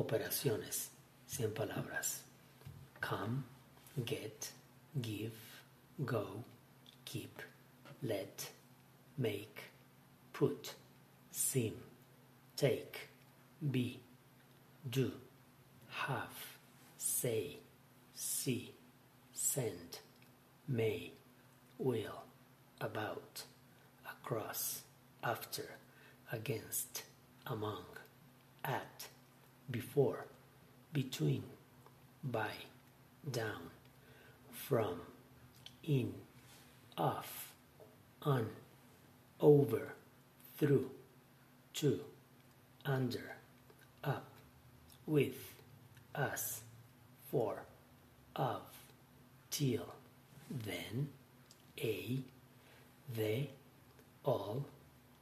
operaciones, 100 palabras. Come, get, give, go, keep, let, make, put, seem, take, be, do, have, say, see, send, may, will, about, across, after, against, among, at, before, between, by, down, from, in, off, on, over, through, to, under, up, with, us, for, of, till, then, a, they, all,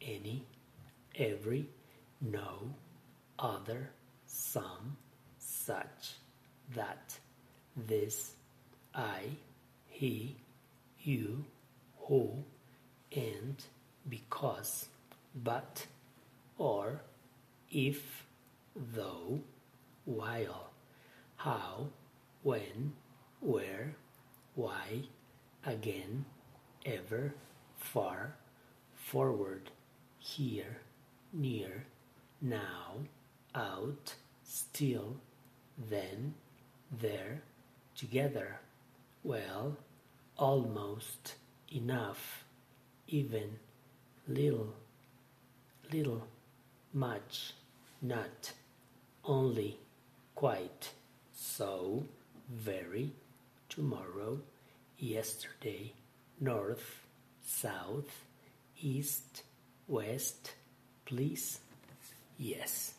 any, every, no, other, some, such, that, this, I, he, you, who, and, because, but, or, if, though, while, how, when, where, why, again, ever, far, forward, here, near, now, out, still, then, there, together, well, almost, enough, even, little, little, much, not, only, quite, so, very, tomorrow, yesterday, north, south, east, west, please, yes.